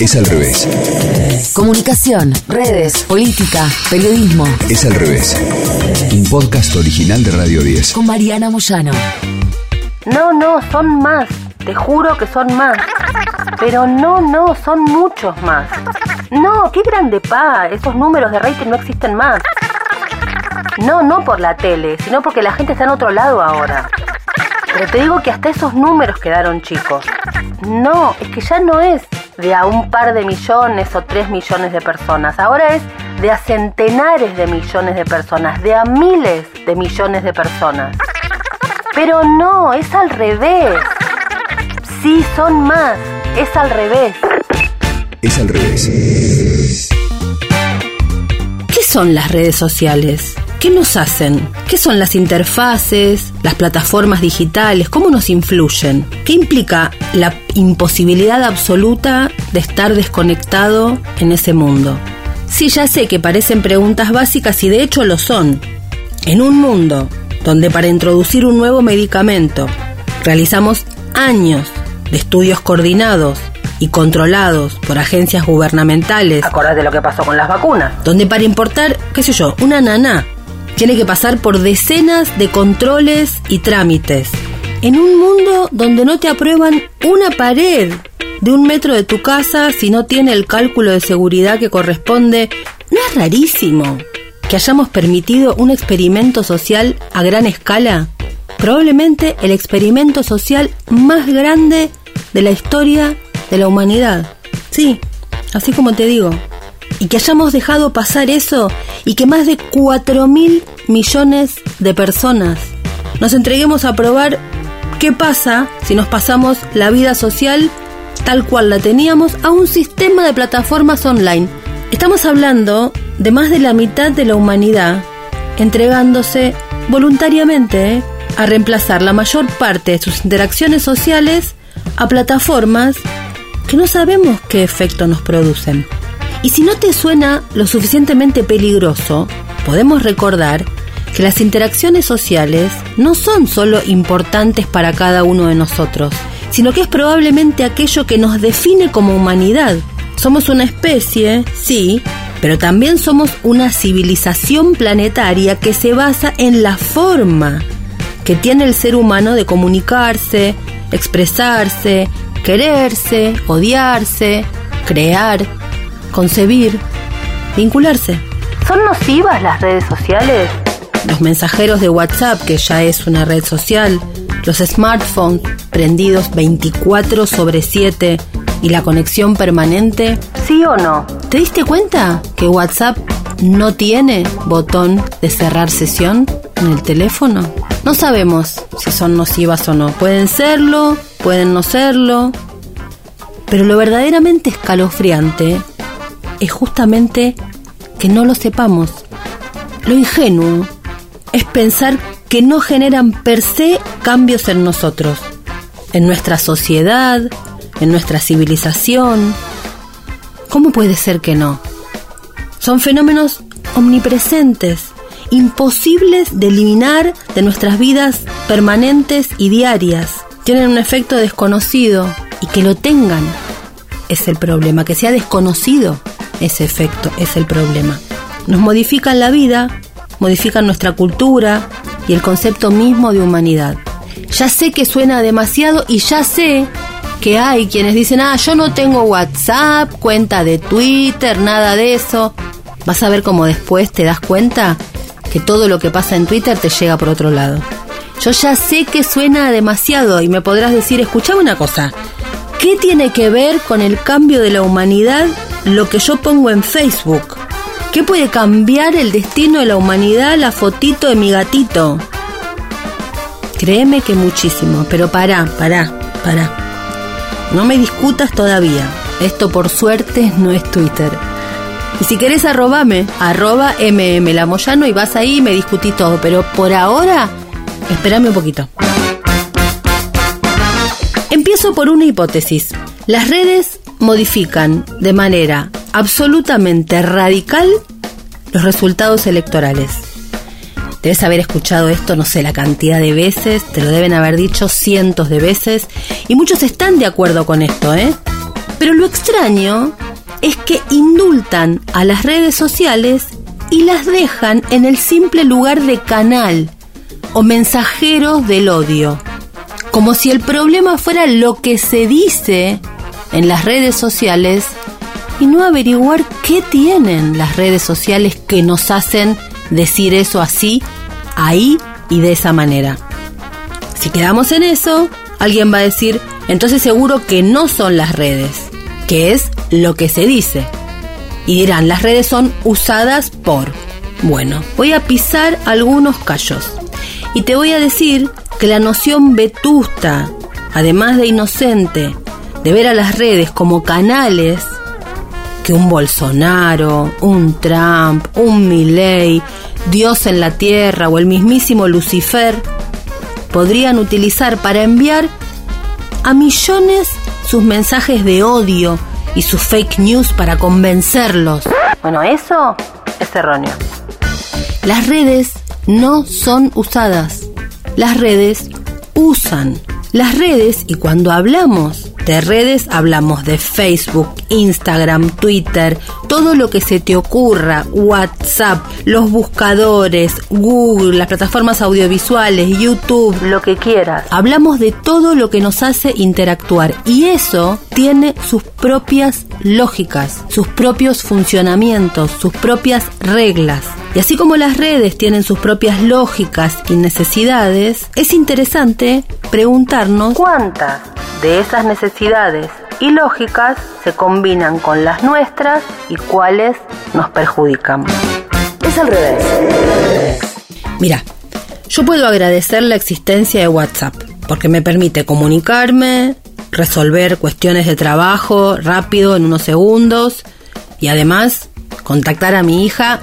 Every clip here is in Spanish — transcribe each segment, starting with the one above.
Es al revés. Comunicación, redes, política, periodismo. Es al revés. Un podcast original de Radio 10. Con Mariana Moyano. No, no, son más. Te juro que son más. Pero no, no, son muchos más. No, qué grande pa. Esos números de rating no existen más. No, no por la tele, sino porque la gente está en otro lado ahora. Pero te digo que hasta esos números quedaron chicos. No, es que ya no es de a un par de millones o tres millones de personas. Ahora es de a centenares de millones de personas, de a miles de millones de personas. Pero no, es al revés. Sí, son más. Es al revés. Es al revés. ¿Qué son las redes sociales? ¿Qué nos hacen? ¿Qué son las interfaces, las plataformas digitales? ¿Cómo nos influyen? ¿Qué implica la imposibilidad absoluta de estar desconectado en ese mundo? Sí, ya sé que parecen preguntas básicas y de hecho lo son. En un mundo donde para introducir un nuevo medicamento realizamos años de estudios coordinados y controlados por agencias gubernamentales. Acordate lo que pasó con las vacunas. Donde para importar, qué sé yo, una naná tiene que pasar por decenas de controles y trámites. En un mundo donde no te aprueban una pared de un metro de tu casa si no tiene el cálculo de seguridad que corresponde, ¿no es rarísimo que hayamos permitido un experimento social a gran escala? Probablemente el experimento social más grande de la historia de la humanidad. Sí, así como te digo, y que hayamos dejado pasar eso y que más de 4 mil millones de personas nos entreguemos a probar qué pasa si nos pasamos la vida social tal cual la teníamos a un sistema de plataformas online. Estamos hablando de más de la mitad de la humanidad entregándose voluntariamente ¿eh? a reemplazar la mayor parte de sus interacciones sociales a plataformas que no sabemos qué efecto nos producen. Y si no te suena lo suficientemente peligroso, podemos recordar que las interacciones sociales no son solo importantes para cada uno de nosotros, sino que es probablemente aquello que nos define como humanidad. Somos una especie, sí, pero también somos una civilización planetaria que se basa en la forma que tiene el ser humano de comunicarse, expresarse, quererse, odiarse, crear, concebir, vincularse. ¿Son nocivas las redes sociales? Los mensajeros de WhatsApp, que ya es una red social, los smartphones prendidos 24 sobre 7 y la conexión permanente. ¿Sí o no? ¿Te diste cuenta que WhatsApp no tiene botón de cerrar sesión en el teléfono? No sabemos si son nocivas o no. Pueden serlo, pueden no serlo. Pero lo verdaderamente escalofriante es justamente que no lo sepamos. Lo ingenuo es pensar que no generan per se cambios en nosotros, en nuestra sociedad, en nuestra civilización. ¿Cómo puede ser que no? Son fenómenos omnipresentes, imposibles de eliminar de nuestras vidas permanentes y diarias. Tienen un efecto desconocido y que lo tengan es el problema, que sea desconocido ese efecto es el problema. Nos modifican la vida, modifican nuestra cultura y el concepto mismo de humanidad. Ya sé que suena demasiado y ya sé que hay quienes dicen, ah, yo no tengo WhatsApp, cuenta de Twitter, nada de eso. Vas a ver cómo después te das cuenta que todo lo que pasa en Twitter te llega por otro lado. Yo ya sé que suena demasiado y me podrás decir, escuchame una cosa, ¿qué tiene que ver con el cambio de la humanidad lo que yo pongo en Facebook. ¿Qué puede cambiar el destino de la humanidad la fotito de mi gatito? Créeme que muchísimo, pero pará, pará, pará. No me discutas todavía. Esto por suerte no es Twitter. Y si querés arrobame, arroba mmlamoyano y vas ahí y me discutí todo. Pero por ahora, espérame un poquito. Empiezo por una hipótesis. Las redes modifican de manera absolutamente radical los resultados electorales. Debes haber escuchado esto, no sé, la cantidad de veces, te lo deben haber dicho cientos de veces, y muchos están de acuerdo con esto, ¿eh? Pero lo extraño es que indultan a las redes sociales y las dejan en el simple lugar de canal o mensajeros del odio, como si el problema fuera lo que se dice en las redes sociales y no averiguar qué tienen las redes sociales que nos hacen decir eso así, ahí y de esa manera. Si quedamos en eso, alguien va a decir, entonces seguro que no son las redes, que es lo que se dice. Y dirán, las redes son usadas por... Bueno, voy a pisar algunos callos. Y te voy a decir que la noción vetusta, además de inocente, de ver a las redes como canales que un Bolsonaro, un Trump, un Milley, Dios en la tierra o el mismísimo Lucifer podrían utilizar para enviar a millones sus mensajes de odio y sus fake news para convencerlos. Bueno, eso es erróneo. Las redes no son usadas. Las redes usan. Las redes, y cuando hablamos de redes hablamos de Facebook, Instagram, Twitter, todo lo que se te ocurra, WhatsApp, los buscadores, Google, las plataformas audiovisuales, YouTube, Lo que quieras. Hablamos de todo lo que nos hace interactuar y eso tiene sus propias lógicas, sus propios funcionamientos, sus propias reglas. Y así como las redes tienen sus propias lógicas y necesidades, es interesante preguntarnos ¿Cuántas de esas necesidades y lógicas se combinan con las nuestras y cuáles nos perjudican? Es al revés. Mira, yo puedo agradecer la existencia de WhatsApp porque me permite comunicarme, resolver cuestiones de trabajo rápido en unos segundos y además contactar a mi hija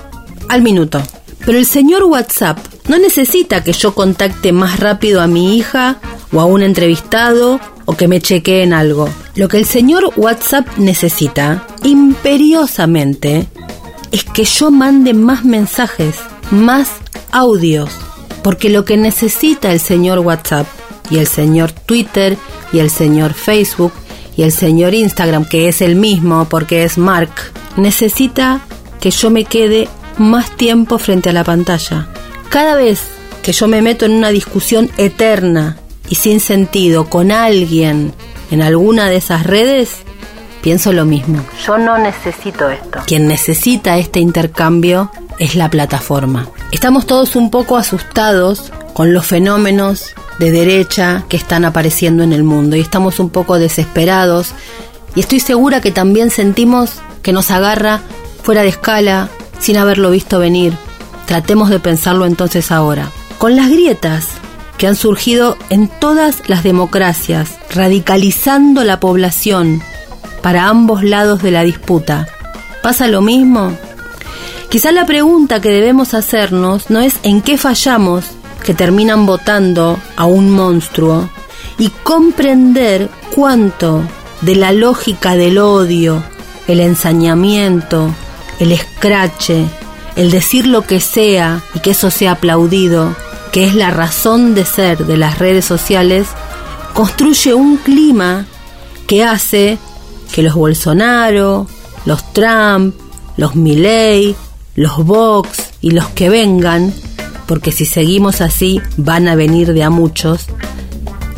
al minuto. Pero el señor WhatsApp no necesita que yo contacte más rápido a mi hija o a un entrevistado o que me chequeen algo. Lo que el señor WhatsApp necesita imperiosamente es que yo mande más mensajes, más audios, porque lo que necesita el señor WhatsApp y el señor Twitter y el señor Facebook y el señor Instagram, que es el mismo porque es Mark, necesita que yo me quede más tiempo frente a la pantalla. Cada vez que yo me meto en una discusión eterna y sin sentido con alguien en alguna de esas redes, pienso lo mismo. Yo no necesito esto. Quien necesita este intercambio es la plataforma. Estamos todos un poco asustados con los fenómenos de derecha que están apareciendo en el mundo y estamos un poco desesperados y estoy segura que también sentimos que nos agarra fuera de escala sin haberlo visto venir. Tratemos de pensarlo entonces ahora. Con las grietas que han surgido en todas las democracias, radicalizando la población para ambos lados de la disputa. ¿Pasa lo mismo? Quizá la pregunta que debemos hacernos no es en qué fallamos que terminan votando a un monstruo y comprender cuánto de la lógica del odio, el ensañamiento, el escrache, el decir lo que sea y que eso sea aplaudido, que es la razón de ser de las redes sociales, construye un clima que hace que los Bolsonaro, los Trump, los Milley, los Vox y los que vengan, porque si seguimos así van a venir de a muchos,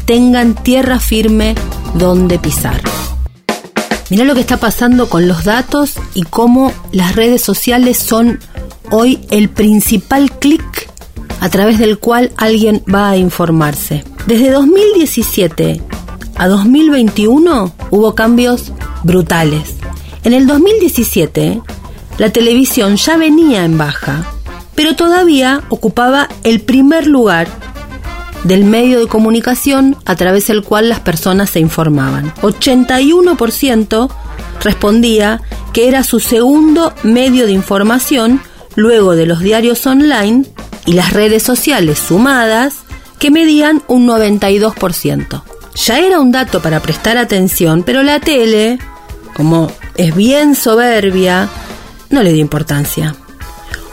tengan tierra firme donde pisar. Mirá lo que está pasando con los datos y cómo las redes sociales son hoy el principal clic a través del cual alguien va a informarse. Desde 2017 a 2021 hubo cambios brutales. En el 2017 la televisión ya venía en baja, pero todavía ocupaba el primer lugar del medio de comunicación a través del cual las personas se informaban. 81% respondía que era su segundo medio de información luego de los diarios online y las redes sociales sumadas que medían un 92%. Ya era un dato para prestar atención, pero la tele, como es bien soberbia, no le dio importancia.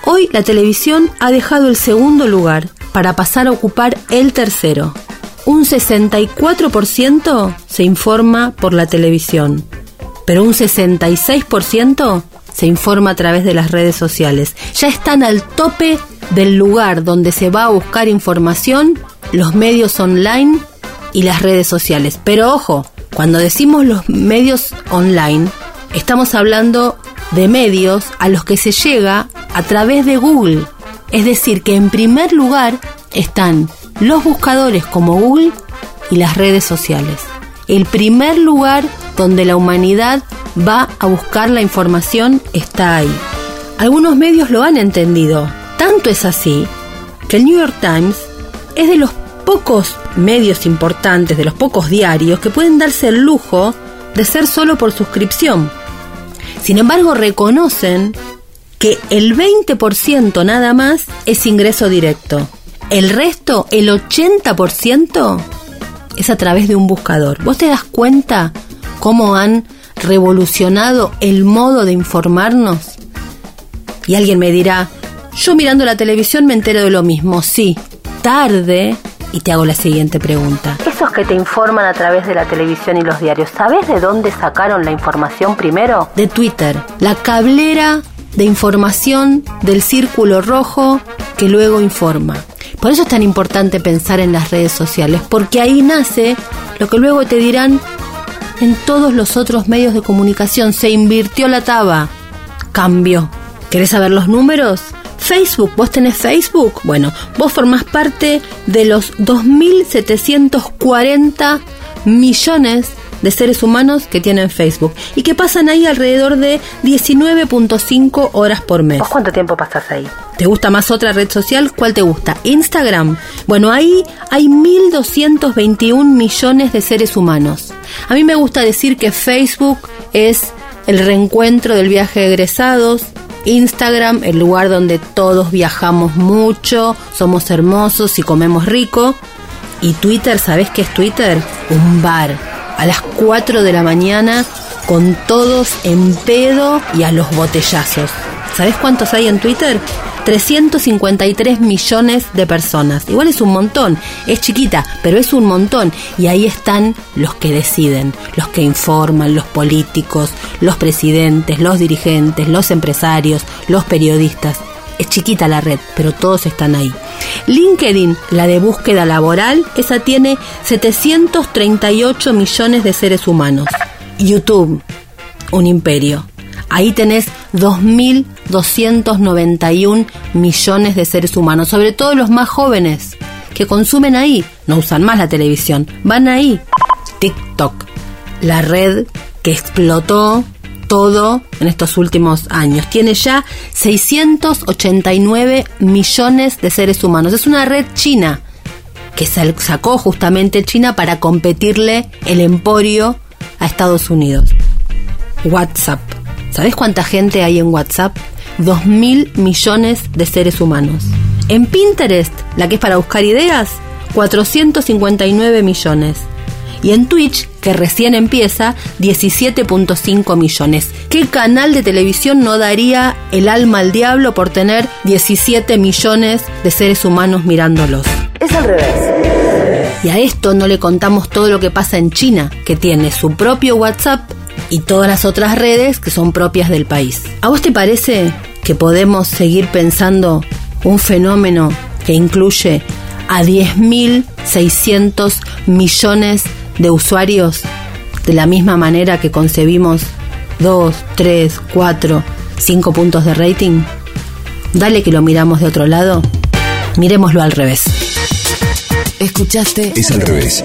Hoy la televisión ha dejado el segundo lugar para pasar a ocupar el tercero. Un 64% se informa por la televisión pero un 66% se informa a través de las redes sociales. Ya están al tope del lugar donde se va a buscar información los medios online y las redes sociales. Pero ojo, cuando decimos los medios online, estamos hablando de medios a los que se llega a través de Google. Es decir, que en primer lugar están los buscadores como Google y las redes sociales. El primer lugar donde la humanidad va a buscar la información está ahí. Algunos medios lo han entendido. Tanto es así que el New York Times es de los pocos medios importantes, de los pocos diarios que pueden darse el lujo de ser solo por suscripción. Sin embargo, reconocen que el 20% nada más es ingreso directo. El resto, el 80%, es a través de un buscador. ¿Vos te das cuenta cómo han revolucionado el modo de informarnos? Y alguien me dirá, yo mirando la televisión me entero de lo mismo. Sí, tarde. Y te hago la siguiente pregunta. Esos que te informan a través de la televisión y los diarios, ¿sabes de dónde sacaron la información primero? De Twitter, la cablera de información del círculo rojo que luego informa. Por eso es tan importante pensar en las redes sociales, porque ahí nace lo que luego te dirán en todos los otros medios de comunicación. Se invirtió la taba, cambió. ¿Querés saber los números? Facebook, ¿vos tenés Facebook? Bueno, vos formás parte de los 2.740 millones de seres humanos que tienen Facebook y que pasan ahí alrededor de 19.5 horas por mes. ¿Vos cuánto tiempo pasás ahí? ¿Te gusta más otra red social? ¿Cuál te gusta? Instagram. Bueno, ahí hay 1.221 millones de seres humanos. A mí me gusta decir que Facebook es el reencuentro del viaje de egresados, Instagram, el lugar donde todos viajamos mucho, somos hermosos y comemos rico. Y Twitter, ¿sabes qué es Twitter? Un bar. A las 4 de la mañana con todos en pedo y a los botellazos. ¿Sabes cuántos hay en Twitter? 353 millones de personas. Igual es un montón, es chiquita, pero es un montón. Y ahí están los que deciden, los que informan, los políticos, los presidentes, los dirigentes, los empresarios, los periodistas. Es chiquita la red, pero todos están ahí. LinkedIn, la de búsqueda laboral, esa tiene 738 millones de seres humanos. YouTube, un imperio. Ahí tenés 2.291 millones de seres humanos, sobre todo los más jóvenes, que consumen ahí, no usan más la televisión, van ahí. TikTok, la red que explotó todo en estos últimos años. Tiene ya 689 millones de seres humanos. Es una red china que sacó justamente China para competirle el emporio a Estados Unidos. WhatsApp. ¿Sabes cuánta gente hay en WhatsApp? 2 mil millones de seres humanos. En Pinterest, la que es para buscar ideas, 459 millones. Y en Twitch, que recién empieza, 17.5 millones. ¿Qué canal de televisión no daría el alma al diablo por tener 17 millones de seres humanos mirándolos? Es al revés. Y a esto no le contamos todo lo que pasa en China, que tiene su propio WhatsApp y todas las otras redes que son propias del país. ¿A vos te parece que podemos seguir pensando un fenómeno que incluye a 10.600 millones de usuarios de la misma manera que concebimos 2, 3, 4, 5 puntos de rating? Dale que lo miramos de otro lado. Miremoslo al revés. Escuchaste Es al revés.